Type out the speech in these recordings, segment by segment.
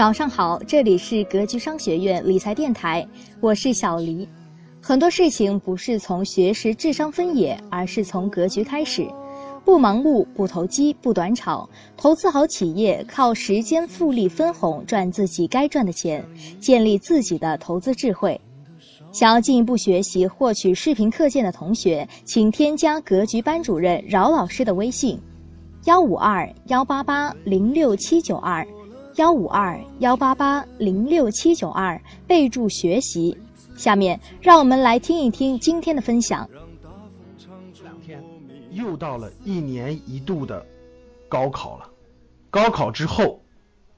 早上好，这里是格局商学院理财电台，我是小黎。很多事情不是从学识、智商分野，而是从格局开始。不盲目，不投机，不短炒，投资好企业，靠时间复利分红赚自己该赚的钱，建立自己的投资智慧。想要进一步学习获取视频课件的同学，请添加格局班主任饶老师的微信：幺五二幺八八零六七九二，幺五二幺八八零六七九二，备注学习。下面让我们来听一听今天的分享。两天又到了一年一度的高考了，高考之后，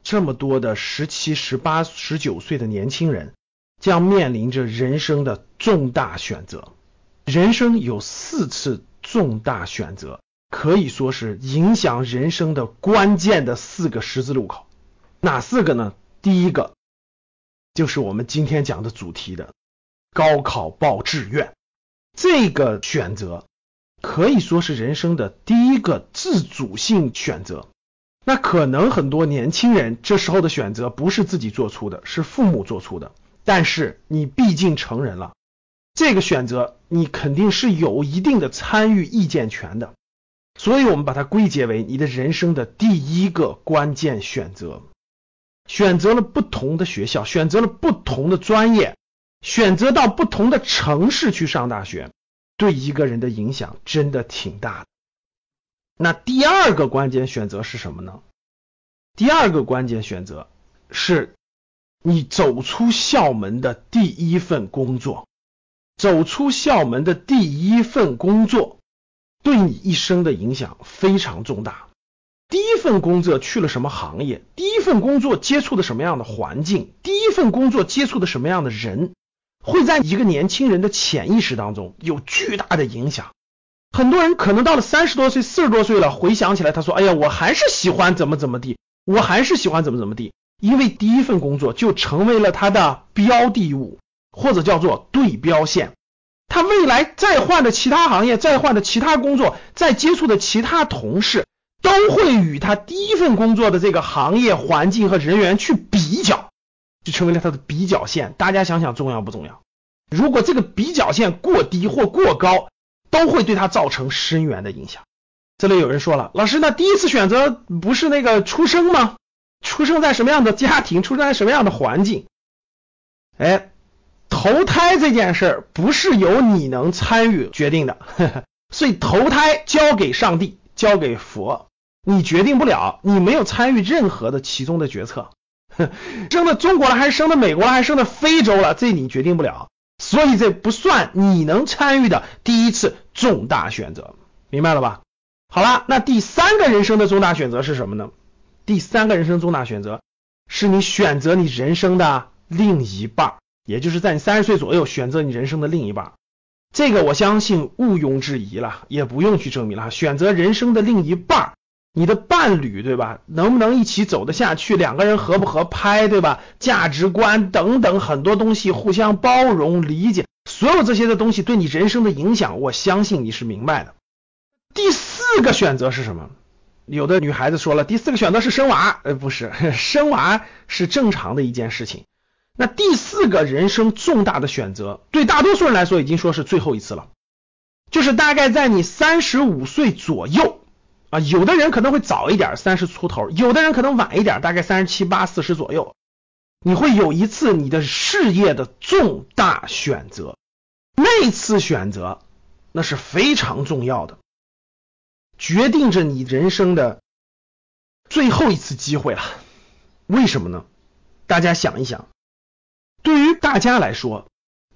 这么多的十七、十八、十九岁的年轻人将面临着人生的重大选择。人生有四次重大选择，可以说是影响人生的关键的四个十字路口。哪四个呢？第一个就是我们今天讲的主题的。高考报志愿这个选择可以说是人生的第一个自主性选择。那可能很多年轻人这时候的选择不是自己做出的，是父母做出的。但是你毕竟成人了，这个选择你肯定是有一定的参与意见权的。所以我们把它归结为你的人生的第一个关键选择。选择了不同的学校，选择了不同的专业。选择到不同的城市去上大学，对一个人的影响真的挺大的。那第二个关键选择是什么呢？第二个关键选择是你走出校门的第一份工作。走出校门的第一份工作，对你一生的影响非常重大。第一份工作去了什么行业？第一份工作接触的什么样的环境？第一份工作接触的什么样的人？会在一个年轻人的潜意识当中有巨大的影响。很多人可能到了三十多岁、四十多岁了，回想起来，他说：“哎呀，我还是喜欢怎么怎么地，我还是喜欢怎么怎么地。”因为第一份工作就成为了他的标的物，或者叫做对标线。他未来再换的其他行业、再换的其他工作、再接触的其他同事，都会与他第一份工作的这个行业环境和人员去比较。就成为了他的比较线，大家想想重要不重要？如果这个比较线过低或过高，都会对他造成深远的影响。这里有人说了，老师，那第一次选择不是那个出生吗？出生在什么样的家庭，出生在什么样的环境？哎，投胎这件事儿不是由你能参与决定的，所以投胎交给上帝，交给佛，你决定不了，你没有参与任何的其中的决策。生到中国了还是生到美国了还是生到非洲了，这你决定不了，所以这不算你能参与的第一次重大选择，明白了吧？好了，那第三个人生的重大选择是什么呢？第三个人生重大选择是你选择你人生的另一半，也就是在你三十岁左右选择你人生的另一半，这个我相信毋庸置疑了，也不用去证明了，选择人生的另一半。你的伴侣对吧？能不能一起走得下去？两个人合不合拍对吧？价值观等等很多东西互相包容理解，所有这些的东西对你人生的影响，我相信你是明白的。第四个选择是什么？有的女孩子说了，第四个选择是生娃，呃，不是，生娃是正常的一件事情。那第四个人生重大的选择，对大多数人来说已经说是最后一次了，就是大概在你三十五岁左右。啊，有的人可能会早一点，三十出头；有的人可能晚一点，大概三十七八、四十左右。你会有一次你的事业的重大选择，那次选择那是非常重要的，决定着你人生的最后一次机会了。为什么呢？大家想一想，对于大家来说。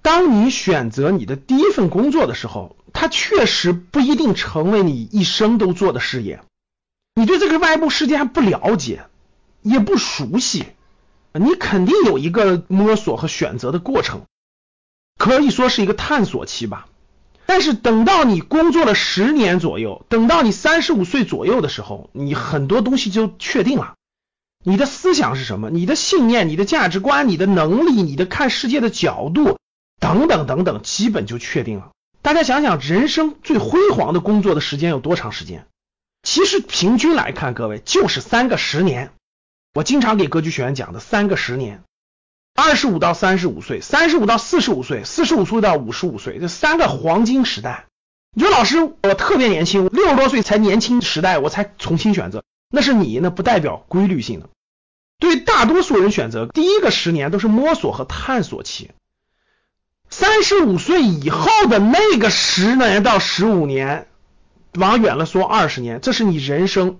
当你选择你的第一份工作的时候，它确实不一定成为你一生都做的事业。你对这个外部世界还不了解，也不熟悉，你肯定有一个摸索和选择的过程，可以说是一个探索期吧。但是等到你工作了十年左右，等到你三十五岁左右的时候，你很多东西就确定了。你的思想是什么？你的信念、你的价值观、你的能力、你的看世界的角度。等等等等，基本就确定了。大家想想，人生最辉煌的工作的时间有多长时间？其实平均来看，各位就是三个十年。我经常给格局学员讲的三个十年：二十五到三十五岁，三十五到四十五岁，四十五岁到五十五岁，这三个黄金时代。你说老师，我特别年轻，六十多岁才年轻时代，我才重新选择，那是你，那不代表规律性的。对大多数人选择，第一个十年都是摸索和探索期。三十五岁以后的那个十年到十五年，往远了说二十年，这是你人生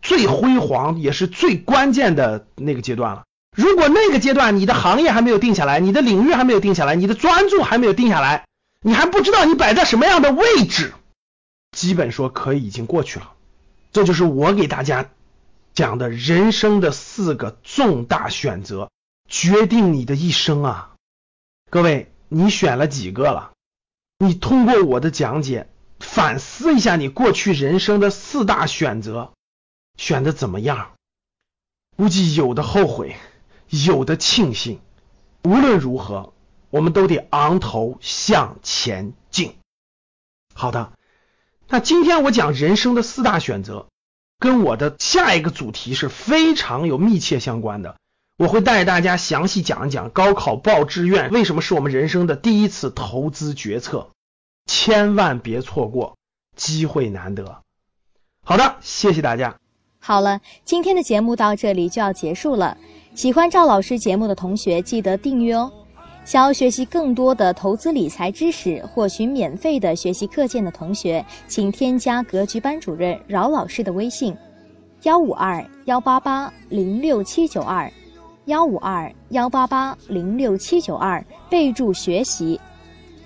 最辉煌也是最关键的那个阶段了。如果那个阶段你的行业还没有定下来，你的领域还没有定下来，你的专注还没有定下来，你还不知道你摆在什么样的位置，基本说可以已经过去了。这就是我给大家。讲的人生的四个重大选择，决定你的一生啊！各位，你选了几个了？你通过我的讲解反思一下你过去人生的四大选择，选的怎么样？估计有的后悔，有的庆幸。无论如何，我们都得昂头向前进。好的，那今天我讲人生的四大选择。跟我的下一个主题是非常有密切相关的，我会带大家详细讲一讲高考报志愿为什么是我们人生的第一次投资决策，千万别错过，机会难得。好的，谢谢大家。好了，今天的节目到这里就要结束了，喜欢赵老师节目的同学记得订阅哦。想要学习更多的投资理财知识，获取免费的学习课件的同学，请添加格局班主任饶老师的微信：幺五二幺八八零六七九二，幺五二幺八八零六七九二，备注学习。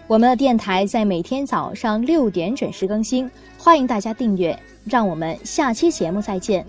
我们的电台在每天早上六点准时更新，欢迎大家订阅。让我们下期节目再见。